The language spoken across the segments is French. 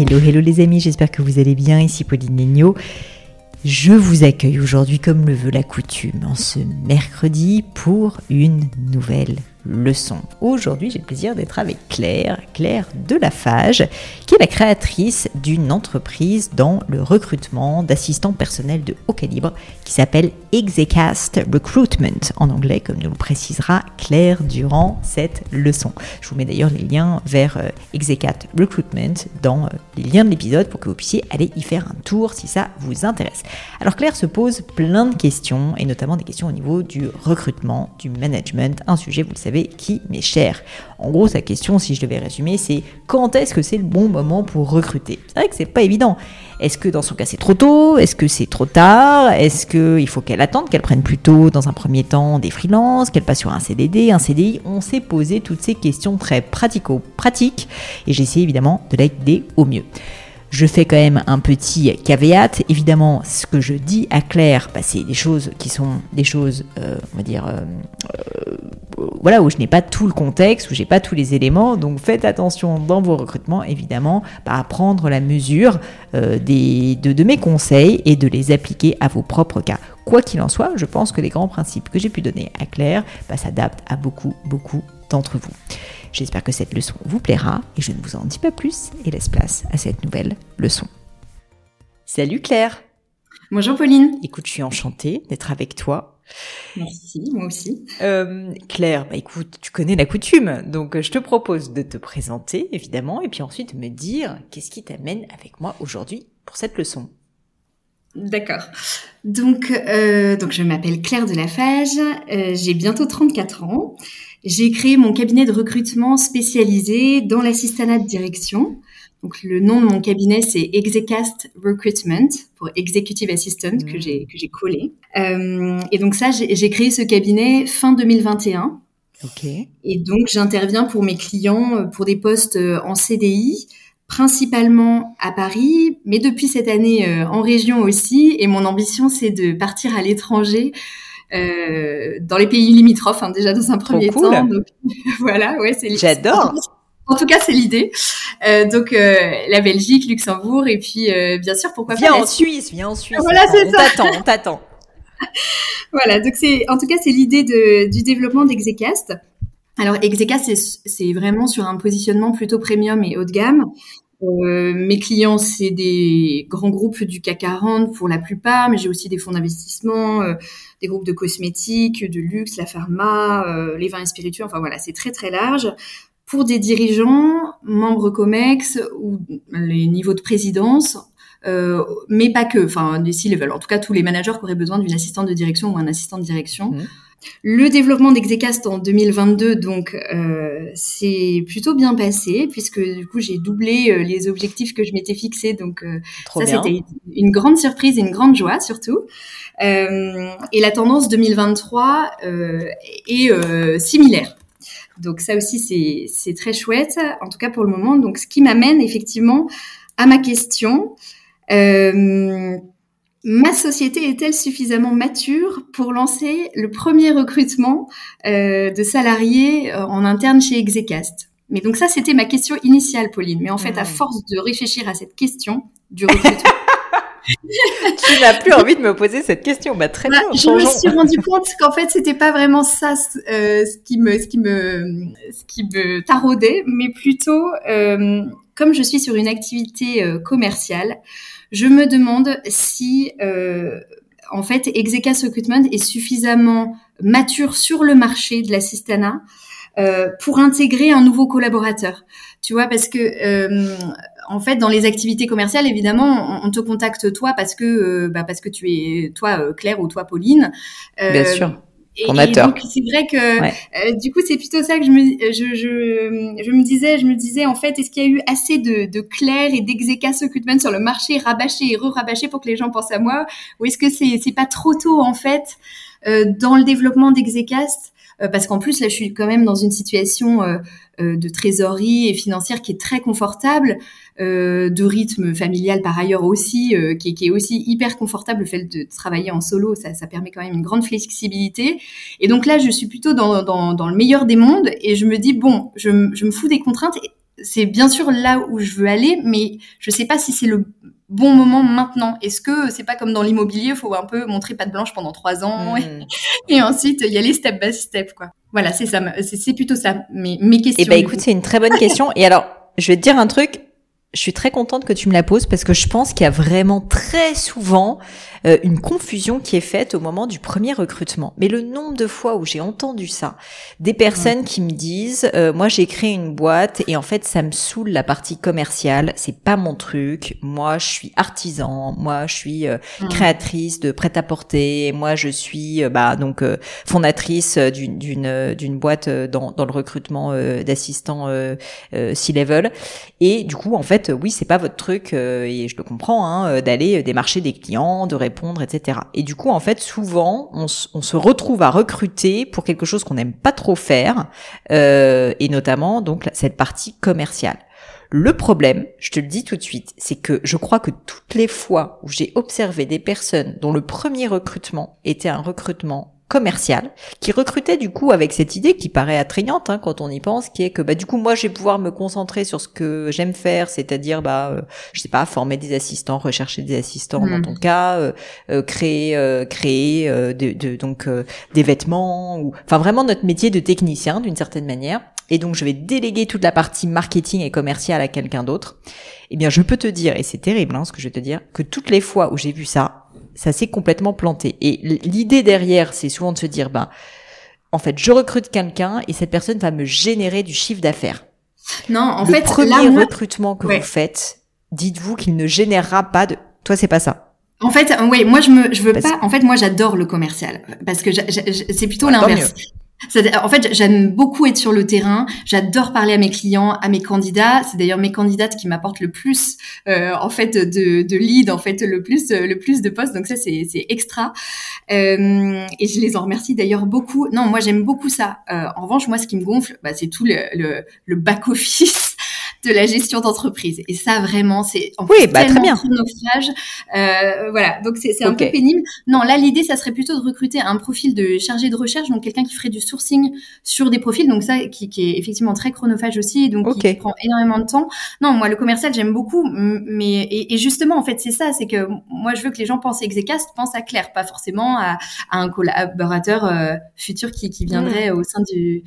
Hello, hello les amis, j'espère que vous allez bien. Ici Pauline Legno. Je vous accueille aujourd'hui comme le veut la coutume en ce mercredi pour une nouvelle leçon. Aujourd'hui, j'ai le plaisir d'être avec Claire, Claire Delafage, qui est la créatrice d'une entreprise dans le recrutement d'assistants personnels de haut calibre qui s'appelle Execast Recruitment, en anglais, comme nous le précisera Claire durant cette leçon. Je vous mets d'ailleurs les liens vers euh, Execast Recruitment dans euh, les liens de l'épisode pour que vous puissiez aller y faire un tour si ça vous intéresse. Alors Claire se pose plein de questions, et notamment des questions au niveau du recrutement, du management, un sujet, vous le savez, qui m'est cher. En gros, sa question, si je devais résumer, c'est quand est-ce que c'est le bon moment pour recruter? C'est vrai que c'est pas évident. Est-ce que dans son cas c'est trop tôt? Est-ce que c'est trop tard? Est-ce qu'il faut qu'elle attende, qu'elle prenne plutôt dans un premier temps des freelances, qu'elle passe sur un CDD, un CDI On s'est posé toutes ces questions très pratico-pratiques et j'ai essayé évidemment de l'aider au mieux. Je fais quand même un petit caveat. Évidemment, ce que je dis à Claire, bah, c'est des choses qui sont des choses, euh, on va dire, euh, euh, voilà, où je n'ai pas tout le contexte, où j'ai pas tous les éléments. Donc faites attention dans vos recrutements, évidemment, à prendre la mesure des, de, de mes conseils et de les appliquer à vos propres cas. Quoi qu'il en soit, je pense que les grands principes que j'ai pu donner à Claire bah, s'adaptent à beaucoup, beaucoup d'entre vous. J'espère que cette leçon vous plaira et je ne vous en dis pas plus et laisse place à cette nouvelle leçon. Salut Claire Bonjour Pauline Écoute, je suis enchantée d'être avec toi. Merci, moi aussi. Euh, Claire, bah écoute, tu connais la coutume, donc je te propose de te présenter évidemment et puis ensuite me dire qu'est-ce qui t'amène avec moi aujourd'hui pour cette leçon. D'accord. Donc, euh, donc je m'appelle Claire Delafage, euh, j'ai bientôt 34 ans. J'ai créé mon cabinet de recrutement spécialisé dans l'assistanat de direction. Donc le nom de mon cabinet c'est Execast Recruitment pour Executive Assistant que mmh. j'ai que j'ai collé. Euh, et donc ça j'ai créé ce cabinet fin 2021. Ok. Et donc j'interviens pour mes clients euh, pour des postes euh, en CDI principalement à Paris, mais depuis cette année euh, en région aussi. Et mon ambition, c'est de partir à l'étranger, euh, dans les pays limitrophes, hein, déjà dans un premier temps. Donc, voilà, ouais, c'est. J'adore. En tout cas, c'est l'idée. Euh, donc euh, la Belgique, Luxembourg, et puis euh, bien sûr, pourquoi viens pas. Viens en Suisse, viens en Suisse. Voilà, c'est ça. On t'attend, on t'attend. voilà, donc c'est en tout cas c'est l'idée de, du développement d'Execast. Alors Exeka, c'est vraiment sur un positionnement plutôt premium et haut de gamme. Euh, mes clients, c'est des grands groupes du CAC 40 pour la plupart, mais j'ai aussi des fonds d'investissement, euh, des groupes de cosmétiques, de luxe, la pharma, euh, les vins et spiritueux. Enfin voilà, c'est très très large. Pour des dirigeants, membres COMEX ou les niveaux de présidence, euh, mais pas que, enfin des C-level. En tout cas, tous les managers qui auraient besoin d'une assistante de direction ou un assistant de direction. Mmh. Le développement d'Execast en 2022, donc, euh, c'est plutôt bien passé puisque du coup j'ai doublé euh, les objectifs que je m'étais fixés. Donc euh, ça c'était une grande surprise et une grande joie surtout. Euh, et la tendance 2023 est similaire. Donc ça aussi c'est très chouette, en tout cas pour le moment. Donc ce qui m'amène effectivement à ma question. Euh, ma société est-elle suffisamment mature pour lancer le premier recrutement euh, de salariés euh, en interne chez Execast? Mais donc ça, c'était ma question initiale, Pauline. Mais en fait, à force de réfléchir à cette question du recrutement, tu n'as plus envie de me poser cette question. Bah, très bah, bien. Je me suis rendu compte qu'en fait, c'était pas vraiment ça euh, ce qui me, ce qui me, ce qui me taraudait, mais plutôt, euh, comme je suis sur une activité euh, commerciale, je me demande si, euh, en fait, Execa Recruitment est suffisamment mature sur le marché de l'assistanat euh, pour intégrer un nouveau collaborateur. Tu vois, parce que euh, en fait, dans les activités commerciales, évidemment, on, te contacte toi parce que euh, bah, parce que tu es toi Claire ou toi Pauline. Bien sûr. Et, donc c'est vrai que du coup c'est plutôt ça que je me je, je, je me disais je me disais en fait est-ce qu'il y a eu assez de, de Claire et d'Execa Recruitment sur le marché rabâché et re-rabâché pour que les gens pensent à moi? Ou est-ce que c'est c'est pas trop tôt en fait dans le développement d'Execast? euh, parce qu'en plus là je suis quand même dans une situation euh, euh, de trésorerie et financière qui est très confortable, de rythme familial par ailleurs aussi, qui, qui, est aussi hyper confortable. Le fait de travailler en solo, ça, ça, permet quand même une grande flexibilité. Et donc là, je suis plutôt dans, dans, dans le meilleur des mondes et je me dis bon, je, je me fous des contraintes. C'est bien sûr là où je veux aller, mais je sais pas si c'est le bon moment maintenant Est-ce que c'est pas comme dans l'immobilier, il faut un peu montrer patte blanche pendant trois ans hmm. et, ensuite y aller step by step quoi. Voilà, c'est ça, c'est plutôt ça. Mais mes questions. Eh ben écoute, c'est une très bonne question. et alors, je vais te dire un truc je suis très contente que tu me la poses parce que je pense qu'il y a vraiment très souvent euh, une confusion qui est faite au moment du premier recrutement. Mais le nombre de fois où j'ai entendu ça, des personnes qui me disent euh, moi j'ai créé une boîte et en fait ça me saoule la partie commerciale, c'est pas mon truc. Moi je suis artisan, moi je suis euh, créatrice de prêt-à-porter, moi je suis bah donc fondatrice d'une d'une d'une boîte dans dans le recrutement d'assistants C-level et du coup en fait oui, c'est pas votre truc, euh, et je le comprends, hein, euh, d'aller démarcher des clients, de répondre, etc. Et du coup, en fait, souvent, on, se retrouve à recruter pour quelque chose qu'on n'aime pas trop faire, euh, et notamment donc cette partie commerciale. Le problème, je te le dis tout de suite, c'est que je crois que toutes les fois où j'ai observé des personnes dont le premier recrutement était un recrutement commercial qui recrutait du coup avec cette idée qui paraît attrayante hein, quand on y pense qui est que bah du coup moi je vais pouvoir me concentrer sur ce que j'aime faire c'est-à-dire bah euh, je sais pas former des assistants rechercher des assistants dans hmm. ton cas euh, euh, créer créer de, de, donc des vêtements ou enfin vraiment notre métier de technicien d'une certaine manière et donc je vais déléguer toute la partie marketing et commerciale à quelqu'un d'autre eh bien je peux te dire et c'est terrible hein, ce que je vais te dire que toutes les fois où j'ai vu ça ça s'est complètement planté. Et l'idée derrière, c'est souvent de se dire, ben, en fait, je recrute quelqu'un et cette personne va me générer du chiffre d'affaires. Non, en fait, le premier recrutement que vous faites, dites-vous qu'il ne générera pas de. Toi, c'est pas ça. En fait, oui, moi je me, je veux pas. En fait, moi j'adore le commercial parce que c'est plutôt l'inverse. En fait, j'aime beaucoup être sur le terrain. J'adore parler à mes clients, à mes candidats. C'est d'ailleurs mes candidates qui m'apportent le plus, euh, en fait, de, de lead, en fait, le plus, le plus de postes. Donc ça, c'est extra. Euh, et je les en remercie d'ailleurs beaucoup. Non, moi j'aime beaucoup ça. Euh, en revanche, moi, ce qui me gonfle, bah, c'est tout le, le, le back office de la gestion d'entreprise. Et ça, vraiment, c'est en oui, bah, très bien. chronophage. Euh, voilà, donc c'est un peu pénible. Non, là, l'idée, ça serait plutôt de recruter un profil de chargé de recherche, donc quelqu'un qui ferait du sourcing sur des profils, donc ça, qui, qui est effectivement très chronophage aussi, donc qui prend énormément de temps. Non, moi, le commercial, j'aime beaucoup, mais et, et, justement, en fait, c'est ça, c'est que moi, je veux que les gens pensent Execast, pensent à Claire, pas forcément à, à un collaborateur euh, futur qui, qui viendrait mmh. au sein du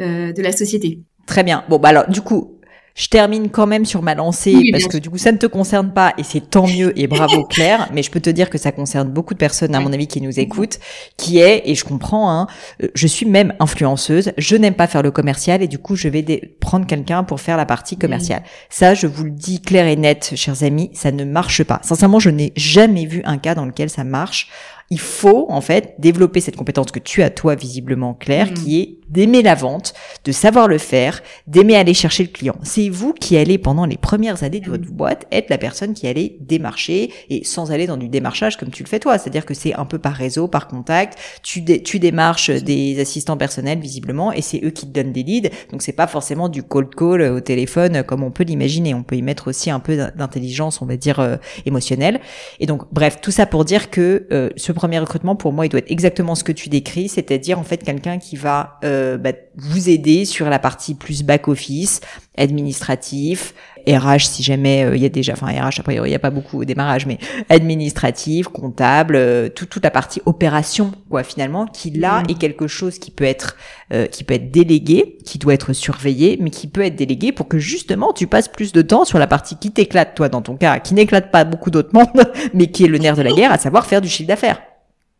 euh, de la société. Très bien. Bon, bah alors, du coup, je termine quand même sur ma lancée parce que du coup ça ne te concerne pas et c'est tant mieux et bravo Claire, mais je peux te dire que ça concerne beaucoup de personnes à mon avis qui nous écoutent, qui est et je comprends, hein, euh, je suis même influenceuse, je n'aime pas faire le commercial et du coup je vais prendre quelqu'un pour faire la partie commerciale. Ça, je vous le dis clair et net, chers amis, ça ne marche pas. Sincèrement, je n'ai jamais vu un cas dans lequel ça marche il faut en fait développer cette compétence que tu as toi visiblement Claire, mm. qui est d'aimer la vente, de savoir le faire, d'aimer aller chercher le client. C'est vous qui allez pendant les premières années de votre boîte être la personne qui allait démarcher et sans aller dans du démarchage comme tu le fais toi. C'est-à-dire que c'est un peu par réseau, par contact. Tu, tu démarches des assistants personnels visiblement et c'est eux qui te donnent des leads. Donc c'est pas forcément du cold call au téléphone comme on peut l'imaginer. On peut y mettre aussi un peu d'intelligence, on va dire euh, émotionnelle. Et donc bref, tout ça pour dire que euh, ce premier recrutement pour moi il doit être exactement ce que tu décris, c'est-à-dire en fait quelqu'un qui va euh, bah, vous aider sur la partie plus back office, administratif, RH si jamais il y a déjà, enfin RH après il n'y a pas beaucoup au démarrage, mais administratif, comptable, toute la partie opération quoi finalement, qui là mmh. est quelque chose qui peut être qui peut être délégué, qui doit être surveillé, mais qui peut être délégué pour que justement tu passes plus de temps sur la partie qui t'éclate toi dans ton cas, qui n'éclate pas beaucoup d'autres mondes, mais qui est le nerf de la guerre, à savoir faire du chiffre d'affaires.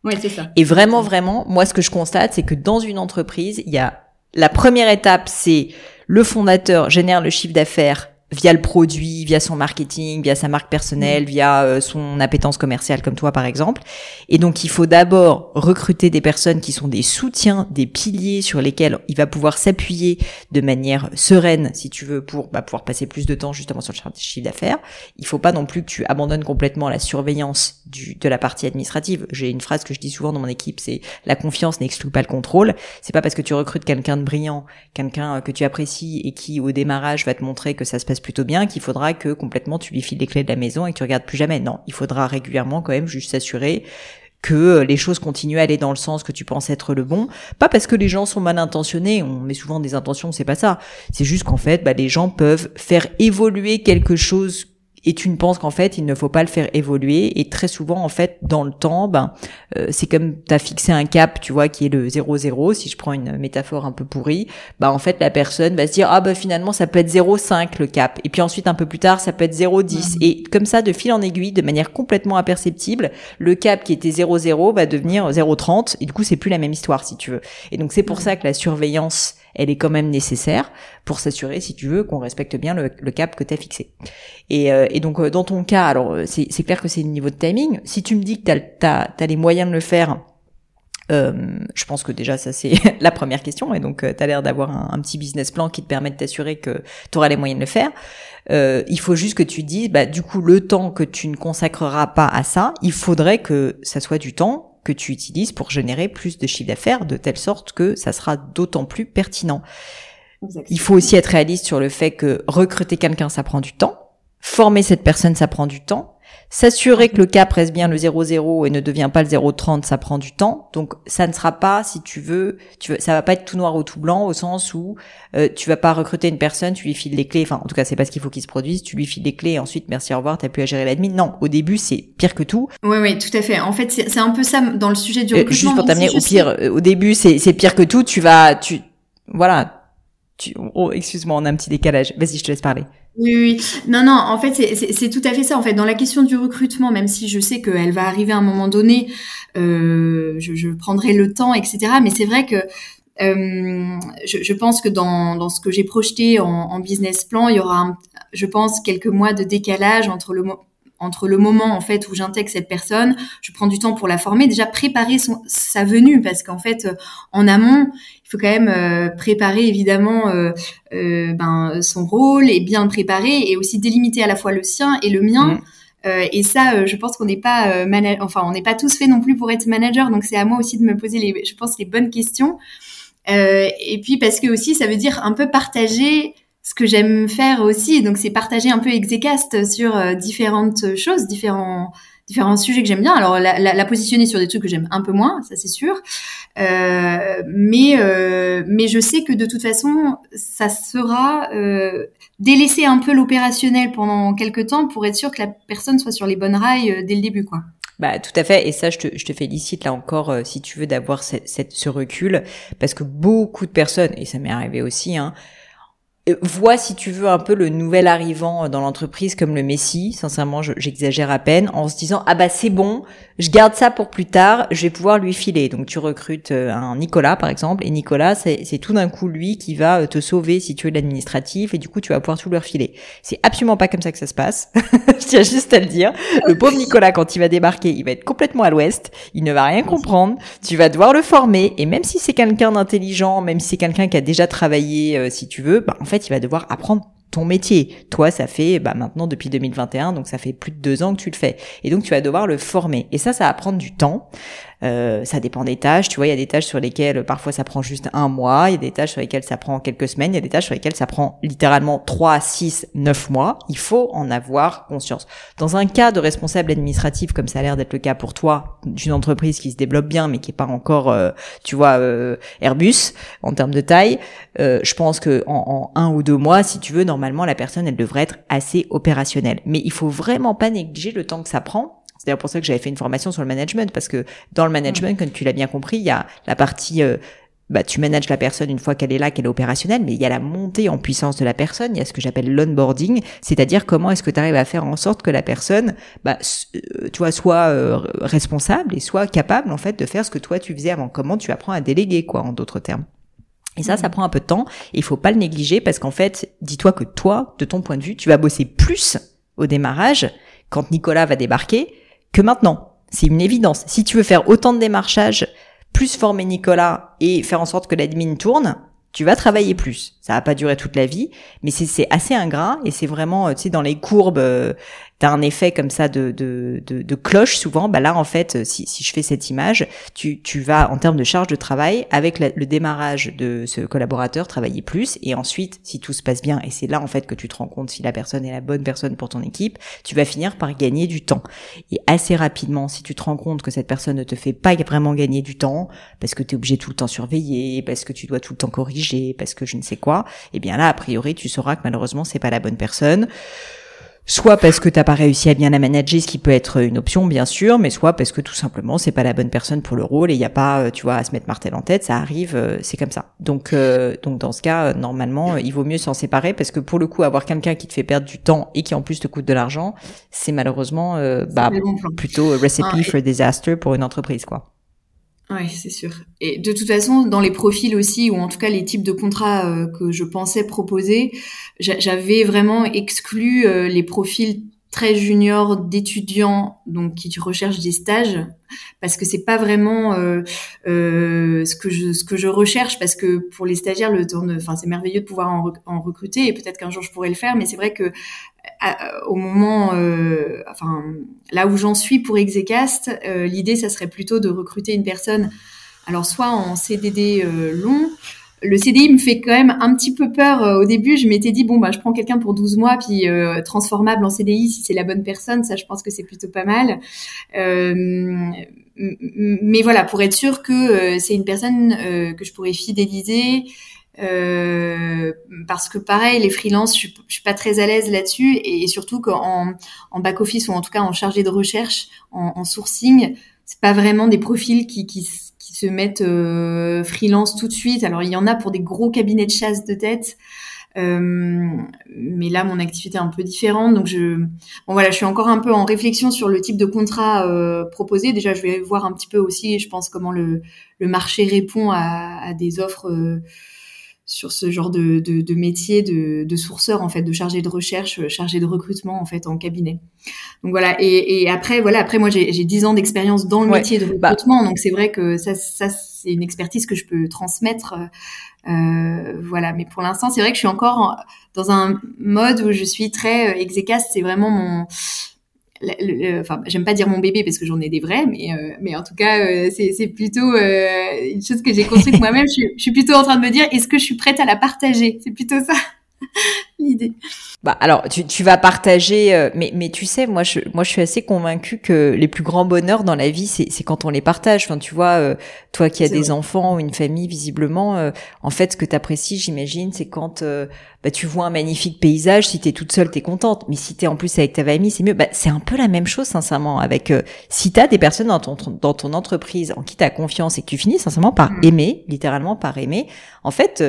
Oui, c'est ça. Et vraiment, vraiment, moi, ce que je constate, c'est que dans une entreprise, il y a la première étape, c'est le fondateur génère le chiffre d'affaires via le produit, via son marketing, via sa marque personnelle, mm. via euh, son appétence commerciale comme toi par exemple. Et donc il faut d'abord recruter des personnes qui sont des soutiens, des piliers sur lesquels il va pouvoir s'appuyer de manière sereine, si tu veux, pour bah, pouvoir passer plus de temps justement sur le chiffre d'affaires. Il faut pas non plus que tu abandonnes complètement la surveillance du, de la partie administrative. J'ai une phrase que je dis souvent dans mon équipe, c'est la confiance n'exclut pas le contrôle. C'est pas parce que tu recrutes quelqu'un de brillant, quelqu'un que tu apprécies et qui au démarrage va te montrer que ça se passe plutôt bien qu'il faudra que complètement tu lui files les clés de la maison et que tu regardes plus jamais. Non, il faudra régulièrement quand même juste s'assurer que les choses continuent à aller dans le sens que tu penses être le bon. Pas parce que les gens sont mal intentionnés, on met souvent des intentions, c'est pas ça. C'est juste qu'en fait, bah, les gens peuvent faire évoluer quelque chose et tu ne penses qu'en fait il ne faut pas le faire évoluer. Et très souvent en fait dans le temps ben euh, c'est comme tu as fixé un cap tu vois qui est le 0,0 si je prends une métaphore un peu pourrie bah en fait la personne va se dire ah bah finalement ça peut être 0,5 le cap. Et puis ensuite un peu plus tard ça peut être 0,10 et comme ça de fil en aiguille de manière complètement imperceptible le cap qui était 0,0 va devenir 0,30 et du coup c'est plus la même histoire si tu veux. Et donc c'est pour ça que la surveillance elle est quand même nécessaire pour s'assurer, si tu veux, qu'on respecte bien le, cap que tu as fixé. Et, euh, et, donc, euh, dans ton cas, alors euh, c'est clair que c'est le niveau de timing. Si tu me dis que tu as, les moyens de le faire, euh, je pense que déjà ça c'est la première question et donc tu as l'air d'avoir un, petit business plan qui te permet de t'assurer que tu auras les moyens de le faire. Euh, il faut juste que tu dises, bah, du coup le temps que tu ne consacreras pas à ça, il faudrait que ça soit du temps que tu utilises pour générer plus de chiffre d'affaires de telle sorte que ça sera d'autant plus pertinent. Il faut aussi être réaliste sur le fait que recruter quelqu'un, ça prend du temps. Former cette personne, ça prend du temps. S'assurer que le cap reste bien le 0,0 et ne devient pas le 0,30, ça prend du temps. Donc ça ne sera pas, si tu veux, tu veux, ça va pas être tout noir ou tout blanc au sens où euh, tu vas pas recruter une personne, tu lui files les clés. Enfin, en tout cas, c'est pas ce qu'il faut qu'il se produise. Tu lui files les clés et ensuite merci au revoir, t'as plus à gérer l'admin. Non, au début c'est pire que tout. Oui, oui, tout à fait. En fait, c'est un peu ça dans le sujet du recrutement. Euh, juste pour t'amener au pire, euh, au début c'est pire que tout. Tu vas, tu, voilà. Tu, oh, excuse-moi, on a un petit décalage. Vas-y, je te laisse parler. Oui, oui. Non, non, en fait, c'est tout à fait ça. En fait, dans la question du recrutement, même si je sais qu'elle va arriver à un moment donné, euh, je, prendrai le temps, etc. Mais c'est vrai que euh, je, pense que dans, ce que j'ai projeté en, business plan, il y aura, je pense, quelques mois de décalage entre le entre le moment en fait où j'intègre cette personne, je prends du temps pour la former, déjà préparer son, sa venue parce qu'en fait euh, en amont faut quand même euh, préparer évidemment euh, ben, son rôle et bien le préparer et aussi délimiter à la fois le sien et le mien. Mmh. et ça, je pense qu'on n'est pas enfin on n'est pas tous faits non plus pour être manager, donc c'est à moi aussi de me poser les, je pense les bonnes questions. et puis parce que aussi ça veut dire un peu partager ce que j'aime faire aussi, donc c'est partager un peu Execast sur euh, différentes choses, différents différents sujets que j'aime bien. Alors la, la, la, positionner sur des trucs que j'aime un peu moins, ça c'est sûr. Euh, mais euh, mais je sais que de toute façon, ça sera euh, délaisser un peu l'opérationnel pendant quelques temps pour être sûr que la personne soit sur les bonnes rails euh, dès le début, quoi. Bah tout à fait, et ça je te, je te félicite là encore euh, si tu veux d'avoir cette, cette, ce recul, parce que beaucoup de personnes, et ça m'est arrivé aussi, hein, vois si tu veux un peu le nouvel arrivant dans l'entreprise comme le Messi, sincèrement j'exagère à peine, en se disant ah bah c'est bon, je garde ça pour plus tard, je vais pouvoir lui filer. Donc tu recrutes euh, un Nicolas par exemple, et Nicolas c'est tout d'un coup lui qui va euh, te sauver si tu veux l'administratif, et du coup tu vas pouvoir tout leur filer. C'est absolument pas comme ça que ça se passe, je tiens juste à le dire. Le pauvre Nicolas quand il va débarquer, il va être complètement à l'ouest, il ne va rien comprendre, tu vas devoir le former, et même si c'est quelqu'un d'intelligent, même si c'est quelqu'un qui a déjà travaillé si tu veux, bah en fait, il va devoir apprendre ton métier. Toi, ça fait bah, maintenant depuis 2021, donc ça fait plus de deux ans que tu le fais. Et donc, tu vas devoir le former. Et ça, ça va prendre du temps. Euh, ça dépend des tâches. Tu vois, il y a des tâches sur lesquelles parfois ça prend juste un mois, il y a des tâches sur lesquelles ça prend quelques semaines, il y a des tâches sur lesquelles ça prend littéralement 3, 6, 9 mois. Il faut en avoir conscience. Dans un cas de responsable administratif, comme ça a l'air d'être le cas pour toi, d'une entreprise qui se développe bien mais qui est pas encore, euh, tu vois, euh, Airbus en termes de taille, je pense que en, en un ou deux mois, si tu veux, normalement la personne elle devrait être assez opérationnelle. Mais il faut vraiment pas négliger le temps que ça prend c'est d'ailleurs pour ça que j'avais fait une formation sur le management, parce que dans le management, comme tu l'as bien compris, il y a la partie euh, bah, tu manages la personne une fois qu'elle est là, qu'elle est opérationnelle, mais il y a la montée en puissance de la personne, il y a ce que j'appelle l'onboarding, c'est-à-dire comment est-ce que tu arrives à faire en sorte que la personne, bah, euh, tu vois, soit euh, responsable et soit capable en fait de faire ce que toi tu faisais avant. Comment tu apprends à déléguer, quoi, en d'autres termes. Et ça, ça prend un peu de temps. Il faut pas le négliger parce qu'en fait, dis-toi que toi, de ton point de vue, tu vas bosser plus au démarrage quand Nicolas va débarquer que maintenant. C'est une évidence. Si tu veux faire autant de démarchage, plus former Nicolas et faire en sorte que l'admin tourne, tu vas travailler plus. Ça va pas durer toute la vie, mais c'est assez ingrat et c'est vraiment, euh, tu sais, dans les courbes euh, un effet comme ça de, de, de, de, cloche souvent, bah là en fait, si, si je fais cette image, tu, tu vas en termes de charge de travail, avec le démarrage de ce collaborateur, travailler plus, et ensuite, si tout se passe bien, et c'est là en fait que tu te rends compte si la personne est la bonne personne pour ton équipe, tu vas finir par gagner du temps. Et assez rapidement, si tu te rends compte que cette personne ne te fait pas vraiment gagner du temps, parce que tu es obligé tout le temps surveiller, parce que tu dois tout le temps corriger, parce que je ne sais quoi, et eh bien là, a priori, tu sauras que malheureusement, c'est pas la bonne personne soit parce que t'as pas réussi à bien la manager, ce qui peut être une option bien sûr, mais soit parce que tout simplement c'est pas la bonne personne pour le rôle et il y a pas, euh, tu vois, à se mettre martel en tête, ça arrive, euh, c'est comme ça. Donc euh, donc dans ce cas, normalement, il vaut mieux s'en séparer parce que pour le coup, avoir quelqu'un qui te fait perdre du temps et qui en plus te coûte de l'argent, c'est malheureusement bah plutôt recipe ah, for disaster pour une entreprise quoi. Oui, c'est sûr. Et de toute façon, dans les profils aussi, ou en tout cas les types de contrats euh, que je pensais proposer, j'avais vraiment exclu euh, les profils très juniors d'étudiants, donc qui recherchent des stages, parce que c'est pas vraiment euh, ce que je ce que je recherche, parce que pour les stagiaires, le temps enfin c'est merveilleux de pouvoir en recruter, et peut-être qu'un jour je pourrais le faire, mais c'est vrai que au moment, euh, enfin là où j'en suis pour Execast, euh, l'idée ça serait plutôt de recruter une personne, alors soit en CDD euh, long. Le CDI me fait quand même un petit peu peur au début. Je m'étais dit bon bah je prends quelqu'un pour 12 mois puis transformable en CDI si c'est la bonne personne. Ça je pense que c'est plutôt pas mal. mais voilà pour être sûr que c'est une personne que je pourrais fidéliser euh, parce que pareil, les freelances, je, je suis pas très à l'aise là-dessus, et, surtout qu'en en back office ou en tout cas en chargé de recherche, en, en sourcing, c'est pas vraiment des profils qui, se mettent euh, freelance tout de suite. Alors il y en a pour des gros cabinets de chasse de tête, euh, mais là mon activité est un peu différente, donc je, bon voilà, je suis encore un peu en réflexion sur le type de contrat euh, proposé. Déjà, je vais voir un petit peu aussi, je pense comment le, marché répond à, des offres sur ce genre de, de, de métier de, de, sourceur en fait, de chargé de recherche, euh, chargé de recrutement en fait en cabinet. Donc voilà. Et, et après voilà, après moi j'ai dix ans d'expérience dans le métier de bah recrutement, donc c'est vrai que ça, ça c'est une expertise que je peux transmettre. Euh, voilà. Mais pour l'instant, c'est vrai que je suis encore dans un mode où je suis très euh, exécast. C'est vraiment mon enfin, j'aime pas dire mon bébé parce que j'en ai des vrais, mais, euh, mais en tout cas, euh, c'est plutôt euh, une chose que j'ai construite moi-même. Je, je, suis plutôt en train de me dire, est-ce que je suis prête à la partager? C'est plutôt ça l'idée. Bah alors tu, tu vas partager, euh, mais mais tu sais moi je moi je suis assez convaincue que les plus grands bonheurs dans la vie c'est c'est quand on les partage. Enfin tu vois euh, toi qui as des enfants ou une famille visiblement, euh, en fait ce que tu apprécies j'imagine c'est quand bah, tu vois un magnifique paysage. Si t'es toute seule t'es contente, mais si t'es en plus avec ta famille c'est mieux. Bah c'est un peu la même chose sincèrement avec si t'as des personnes dans ton dans ton entreprise en qui t'as confiance et que tu finis sincèrement par mm. aimer littéralement par aimer. En fait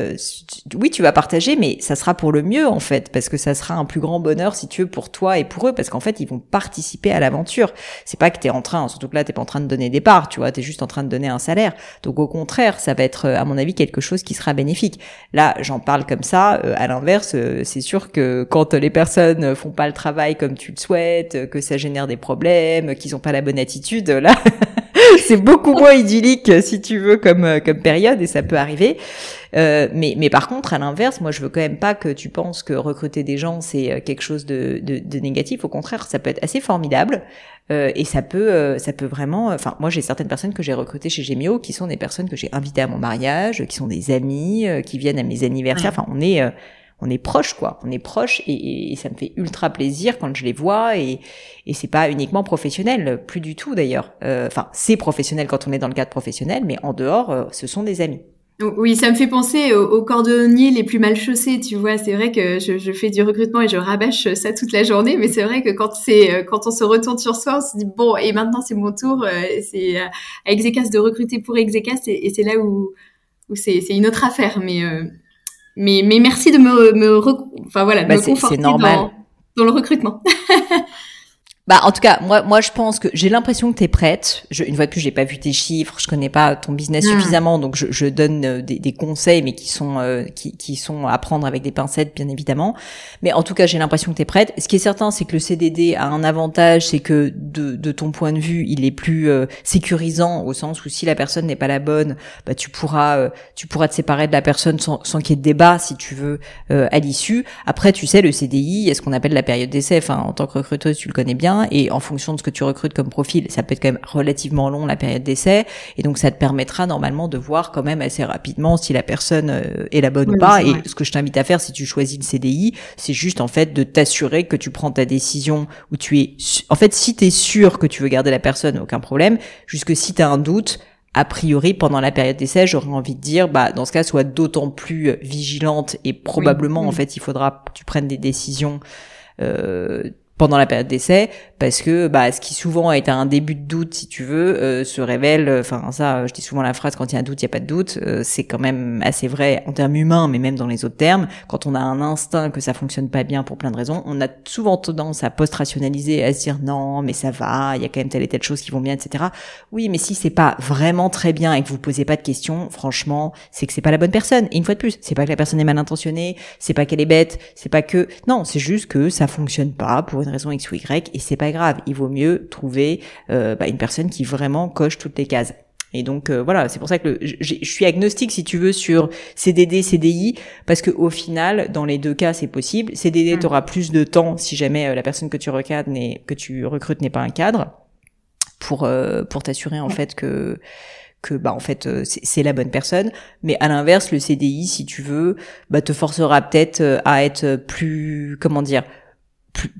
oui tu vas partager mais ça sera pour le mieux en fait parce que ça sera un plus grand bonheur si tu veux pour toi et pour eux parce qu'en fait ils vont participer à l'aventure. C'est pas que tu es en train, surtout que là t'es pas en train de donner des parts, tu vois, t'es juste en train de donner un salaire. Donc au contraire, ça va être à mon avis quelque chose qui sera bénéfique. Là, j'en parle comme ça. Euh, à l'inverse, euh, c'est sûr que quand les personnes font pas le travail comme tu le souhaites, que ça génère des problèmes, qu'ils ont pas la bonne attitude, là. c'est beaucoup moins idyllique, si tu veux, comme comme période, et ça peut arriver. Euh, mais, mais par contre, à l'inverse, moi, je veux quand même pas que tu penses que recruter des gens, c'est euh, quelque chose de, de, de, négatif. Au contraire, ça peut être assez formidable. Euh, et ça peut, euh, ça peut vraiment. Enfin, moi, j'ai certaines personnes que j'ai recrutées chez Gemio qui sont des personnes que j'ai invitées à mon mariage, qui sont des amis, qui viennent à mes anniversaires. Enfin, on est on est proche quoi on est proche et, et, ça me fait ultra plaisir quand je les vois et, et c'est pas uniquement professionnel plus du tout d'ailleurs enfin c'est professionnel quand on est dans le cadre professionnel mais en dehors ce sont des amis oui, ça me fait penser aux, cordonniers les plus mal chaussés, tu vois. C'est vrai que je, je, fais du recrutement et je rabâche ça toute la journée, mais c'est vrai que quand c'est euh, quand on se retourne sur soi, on se dit bon, et maintenant c'est mon tour. Euh, c'est à Execast de recruter pour Execast et, et c'est là où où c'est une autre affaire. Mais euh, mais mais merci de me me enfin voilà, bah, me conforter dans dans le recrutement. Bah, en tout cas, moi, moi, je pense que j'ai l'impression que tu es prête. Je, une fois de plus, j'ai pas vu tes chiffres, je connais pas ton business suffisamment, donc je, je donne euh, des, des, conseils, mais qui sont euh, qui, qui, sont à prendre avec des pincettes, bien évidemment. Mais en tout cas, j'ai l'impression que tu es prête. Ce qui est certain, c'est que le CDD a un avantage, c'est que de, de, ton point de vue, il est plus euh, sécurisant au sens où si la personne n'est pas la bonne, bah, tu pourras tu pourras te séparer de la personne sans, sans qu'il y ait de débat, si tu veux, à l'issue. Après, tu sais, le CDI, est ce qu'on appelle la période d'essai. Enfin, en tant que recruteuse, tu le connais bien et en fonction de ce que tu recrutes comme profil, ça peut être quand même relativement long la période d'essai et donc ça te permettra normalement de voir quand même assez rapidement si la personne euh, est la bonne ou pas et ce que je t'invite à faire si tu choisis le CDI, c'est juste en fait de t'assurer que tu prends ta décision où tu es en fait si tu es sûr que tu veux garder la personne, aucun problème, jusque si tu as un doute, a priori, pendant la période d'essai, j'aurais envie de dire, bah, dans ce cas, sois d'autant plus euh, vigilante et probablement, en fait, il faudra que tu prennes des décisions euh, pendant la période d'essai parce que bah ce qui souvent est un début de doute si tu veux euh, se révèle enfin ça je dis souvent la phrase quand il y a un doute il y a pas de doute euh, c'est quand même assez vrai en termes humains mais même dans les autres termes. Quand on a un instinct que ça fonctionne pas bien pour plein de raisons on a souvent tendance à post-rationaliser à se dire non mais ça va il y a quand même telle et telle chose qui vont bien etc oui mais si c'est pas vraiment très bien et que vous posez pas de questions franchement c'est que c'est pas la bonne personne. Et une fois de plus c'est pas que la personne est mal intentionnée c'est pas qu'elle est bête c'est pas que non c'est juste que ça fonctionne pas pour une raison X ou Y et c'est pas grave. Il vaut mieux trouver euh, bah, une personne qui vraiment coche toutes les cases. Et donc euh, voilà, c'est pour ça que je suis agnostique si tu veux sur CDD, CDI, parce que au final, dans les deux cas, c'est possible. CDD, mmh. tu auras plus de temps si jamais euh, la personne que tu recadres que tu recrutes n'est pas un cadre, pour pour t'assurer en fait que que bah en fait c'est la bonne personne mais à l'inverse le CDI si tu veux bah te forcera peut-être à être plus comment dire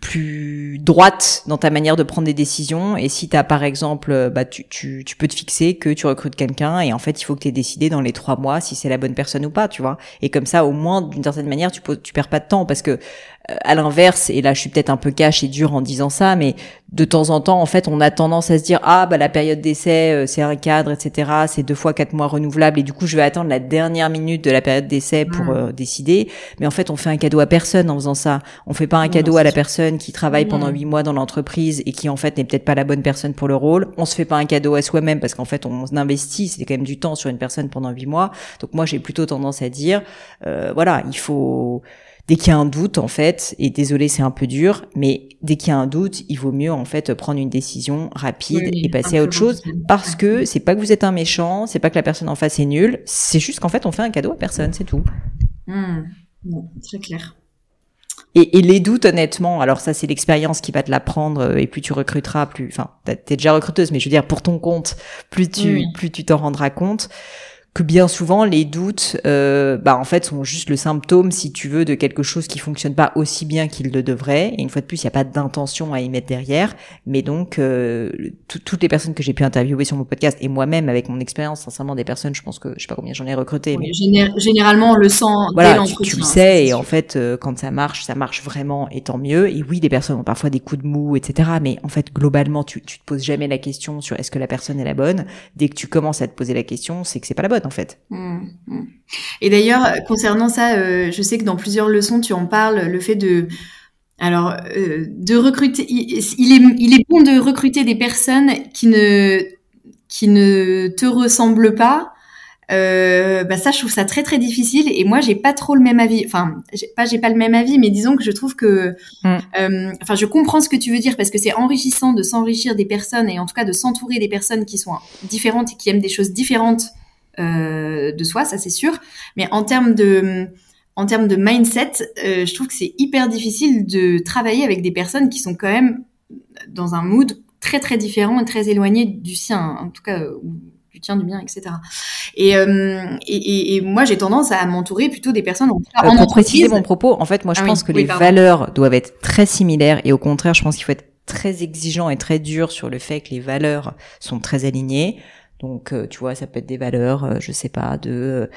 plus, droite dans ta manière de prendre des décisions. Et si tu as par exemple, euh, bah, tu, tu, peux te fixer que tu recrutes quelqu'un et en fait, il faut que tu aies décidé dans les trois mois si c'est la bonne personne ou pas, tu vois. Et comme ça, au moins, d'une certaine manière, tu, tu perds pas de temps parce que à l'inverse, et là je suis peut-être un peu cash et dur en disant ça, mais de temps en temps, en fait, on a tendance à se dire ah bah la période d'essai euh, c'est un cadre, etc. C'est deux fois quatre mois renouvelables et du coup je vais attendre la dernière minute de la période d'essai pour mm. euh, décider. Mais en fait, on fait un cadeau à personne en faisant ça. On fait pas un cadeau à la personne qui travaille pendant huit mois dans l'entreprise et qui en fait n'est peut-être pas la bonne personne pour le rôle. On se fait pas un cadeau à soi-même parce qu'en fait on investit, c'est quand même du temps sur une personne pendant huit mois. Donc moi j'ai plutôt tendance à dire voilà, il faut dès qu'il y a un doute en fait, et désolé c'est un peu dur, mais dès qu'il y a un doute, il vaut mieux en fait prendre une décision rapide et passer à autre chose parce que c'est pas que vous êtes un méchant, c'est pas que la personne en face est nulle, c'est juste qu'en fait on fait un cadeau à personne, c'est tout. Mmh. très clair. Et, et, les doutes, honnêtement, alors ça c'est l'expérience qui va te l'apprendre euh, et plus tu recruteras, plus, enfin, t'es déjà recruteuse, mais je veux dire pour ton compte, plus tu, plus tu t'en rendras compte que bien souvent les doutes, euh, bah en fait sont juste le symptôme, si tu veux, de quelque chose qui fonctionne pas aussi bien qu'il le devrait. Et une fois de plus, il n'y a pas d'intention à y mettre derrière. Mais donc, euh, toutes les personnes que j'ai pu interviewer sur mon podcast et moi-même avec mon expérience, sincèrement, des personnes, je pense que je sais pas combien j'en ai recruté. mais... généralement, on le sent. Voilà, tu, tu, le sais. Et en fait, euh, quand ça marche, ça marche vraiment, et tant mieux. Et oui, des personnes ont parfois des coups de mou, etc. Mais en fait, globalement, tu, tu te poses jamais la question sur est-ce que la personne est la bonne. Dès que tu commences à te poser la question, c'est que c'est pas la bonne en fait. Mmh, mmh. Et d'ailleurs, concernant ça, euh, je sais que dans plusieurs leçons, tu en parles, le fait de... Alors, euh, de recruter, il, est, il est bon de recruter des personnes qui ne, qui ne te ressemblent pas, euh, bah ça je trouve ça très très difficile et moi j'ai pas trop le même avis enfin pas j'ai pas le même avis mais disons que je trouve que mm. euh, enfin je comprends ce que tu veux dire parce que c'est enrichissant de s'enrichir des personnes et en tout cas de s'entourer des personnes qui sont différentes et qui aiment des choses différentes de soi ça c'est sûr mais en termes de en termes de mindset euh, je trouve que c'est hyper difficile de travailler avec des personnes qui sont quand même dans un mood très très différent et très éloigné du sien en tout cas du tien, du bien, etc. Euh, et, et, et, moi, j'ai tendance à m'entourer plutôt des personnes en, euh, Pour préciser mon propos, en fait, moi, je ah pense que les valeurs doivent être très similaires et au contraire, je pense qu'il faut être très exigeant et très dur sur le fait que les valeurs sont très alignées. Donc, euh, tu vois, ça peut être des valeurs, je sais pas, de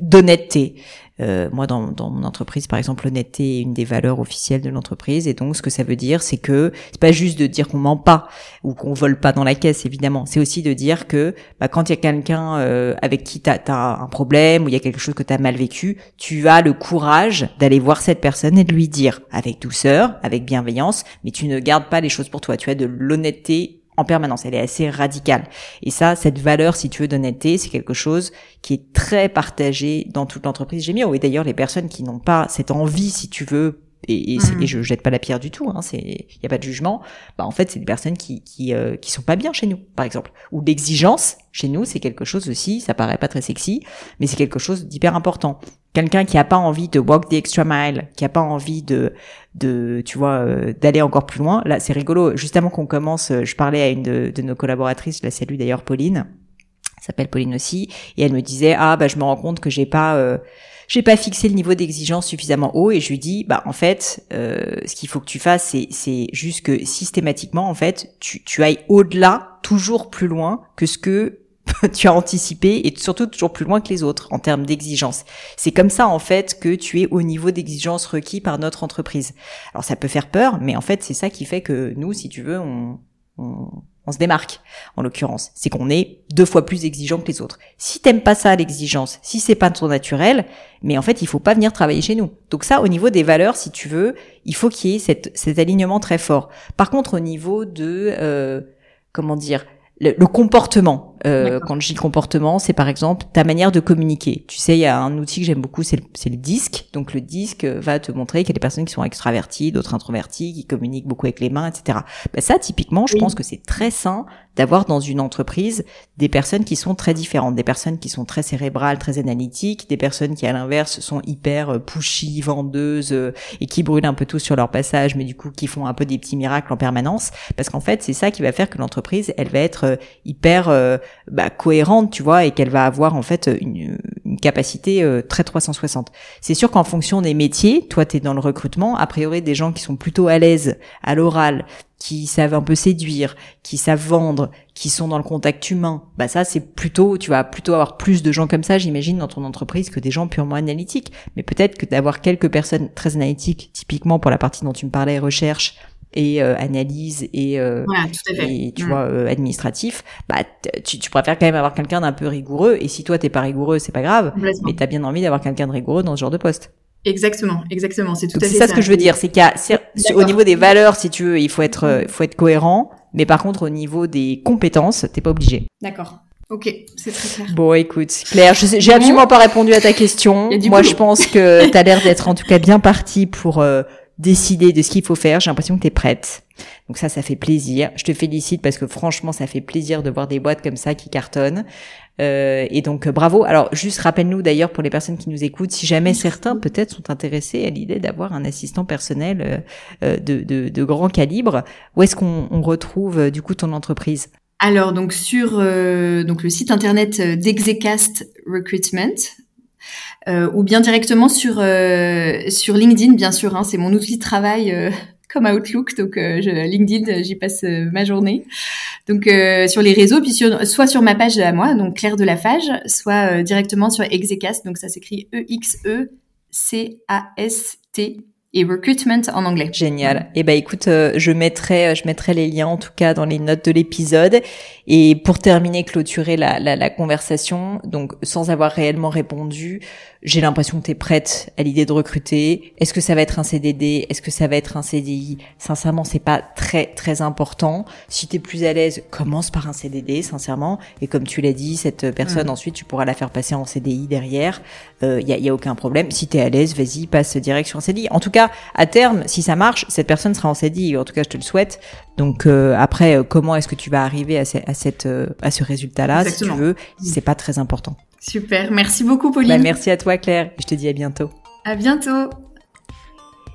d'honnêteté. Euh, moi, dans, dans, mon entreprise, par exemple, l'honnêteté est une des valeurs officielles de l'entreprise. Et donc, ce que ça veut dire, c'est que c'est pas juste de dire qu'on ment pas ou qu'on vole pas dans la caisse, évidemment. C'est aussi de dire que bah, quand il y a quelqu'un euh, avec qui tu as, un problème ou il y a quelque chose que tu as mal vécu, tu as le courage d'aller voir cette personne et de lui dire avec douceur, avec bienveillance, mais tu ne gardes pas les choses pour toi. Tu as de l'honnêteté en permanence. Elle est assez radicale. Et ça, cette valeur, si tu veux, d'honnêteté, c'est quelque chose qui est très partagé dans toute l'entreprise Gémio. Et d'ailleurs, les personnes qui n'ont pas cette envie, si tu veux, et, et, mm. je jette pas la pierre du tout, hein, c'est il y a pas de jugement. Bah en fait c'est des personnes qui qui euh, qui sont pas bien chez nous, par exemple. Ou l'exigence chez nous c'est quelque chose aussi, ça paraît pas très sexy, mais c'est quelque chose d'hyper important. Quelqu'un qui a pas envie de walk the extra mile, qui a pas envie de de tu vois euh, d'aller encore plus loin. Là c'est rigolo. Juste avant qu'on commence, euh, je parlais à une de, de nos collaboratrices, je la salue d'ailleurs Pauline, s'appelle Pauline aussi, et elle me disait ah bah je me rends compte que j'ai pas euh, j'ai pas fixé le niveau d'exigence suffisamment haut et je lui dis bah en fait euh, ce qu'il faut que tu fasses c'est juste que systématiquement en fait tu tu ailles au-delà toujours plus loin que ce que tu as anticipé et surtout toujours plus loin que les autres en termes d'exigence. C'est comme ça en fait que tu es au niveau d'exigence requis par notre entreprise. Alors ça peut faire peur, mais en fait c'est ça qui fait que nous, si tu veux, on, on, on se démarque, en l'occurrence. C'est qu'on est deux fois plus exigeant que les autres. Si t'aimes pas ça, l'exigence, si c'est pas ton naturel, mais en fait, il faut pas venir travailler chez nous. Donc ça, au niveau des valeurs, si tu veux, il faut qu'il y ait cet alignement très fort. Par contre, au niveau de, euh, comment dire, le, comportement. Euh, quand je dis comportement, c'est par exemple ta manière de communiquer. Tu sais, il y a un outil que j'aime beaucoup, c'est le, le, disque. Donc le disque va te montrer qu'il y a des personnes qui sont extraverties, d'autres introverties, qui communiquent beaucoup avec les mains, etc. Ben ça, typiquement, je pense que c'est très sain d'avoir dans une entreprise des personnes qui sont très différentes, des personnes qui sont très cérébrales, très analytiques, des personnes qui à l'inverse sont hyper euh, pushy, vendeuses euh, et qui brûlent un peu tout sur leur passage, mais du coup qui font un peu des petits miracles en permanence, parce qu'en fait c'est ça qui va faire que l'entreprise elle va être euh, hyper bah, cohérente, tu vois, et qu'elle va avoir en fait une, une capacité très 360. C'est sûr qu'en fonction des métiers, toi tu es dans le recrutement, a priori des gens qui sont plutôt à l'aise à l'oral, qui savent un peu séduire, qui savent vendre, qui sont dans le contact humain, bah ça c'est plutôt, tu vas plutôt avoir plus de gens comme ça, j'imagine, dans ton entreprise que des gens purement analytiques. Mais peut-être que d'avoir quelques personnes très analytiques, typiquement pour la partie dont tu me parlais, recherche et euh, analyse et, euh, et tu mm. vois euh, administratif, bah tu, tu préfères quand même avoir quelqu'un d'un peu rigoureux. Et si toi t'es pas rigoureux, c'est pas grave, mais t'as bien envie d'avoir quelqu'un de rigoureux dans ce genre de poste. Exactement, exactement. C'est tout à fait ça. C'est ça ce que je veux dire, c'est qu'il au niveau des valeurs, si tu veux, il faut être, euh, il faut être cohérent, mais par contre au niveau des compétences, t'es pas obligé. D'accord. Ok, c'est très clair. Bon, écoute, Claire, j'ai absolument pas répondu à ta question. Moi, je pense que t'as l'air d'être en tout cas bien partie pour euh, décider de ce qu'il faut faire. J'ai l'impression que t'es prête. Donc ça, ça fait plaisir. Je te félicite parce que franchement, ça fait plaisir de voir des boîtes comme ça qui cartonnent. Euh, et donc euh, bravo. Alors juste rappelle-nous d'ailleurs pour les personnes qui nous écoutent, si jamais certains peut-être sont intéressés à l'idée d'avoir un assistant personnel euh, de, de, de, grand calibre, où est-ce qu'on retrouve du coup ton entreprise? Alors donc sur donc le site internet d'Execast Recruitment. Ou bien directement sur sur LinkedIn bien sûr hein, c'est mon outil de travail comme Outlook. Donc, euh, je, LinkedIn, j'y passe euh, ma journée. Donc, euh, sur les réseaux, puis soit sur ma page à moi, donc Claire de la Fage, soit directement sur Execast. Donc, ça s'écrit E-X-E-C-A-S-T et recruitment en anglais. Génial. Eh ben écoute, euh, je mettrai je mettrai les liens en tout cas dans les notes de l'épisode et pour terminer clôturer la, la, la conversation, donc sans avoir réellement répondu, j'ai l'impression que tu es prête à l'idée de recruter. Est-ce que ça va être un CDD Est-ce que ça va être un CDI Sincèrement, c'est pas très très important. Si tu es plus à l'aise, commence par un CDD, sincèrement. Et comme tu l'as dit, cette personne mm. ensuite, tu pourras la faire passer en CDI derrière. Il euh, y, a, y, a, aucun problème. Si tu es à l'aise, vas-y, passe direct sur un CDI. En tout cas, à terme, si ça marche, cette personne sera en CDI. En tout cas, je te le souhaite. Donc euh, après, euh, comment est-ce que tu vas arriver à, à cette à ce résultat-là, si tu veux, c'est pas très important. Super, merci beaucoup Pauline. Bah, merci à toi Claire, je te dis à bientôt. À bientôt.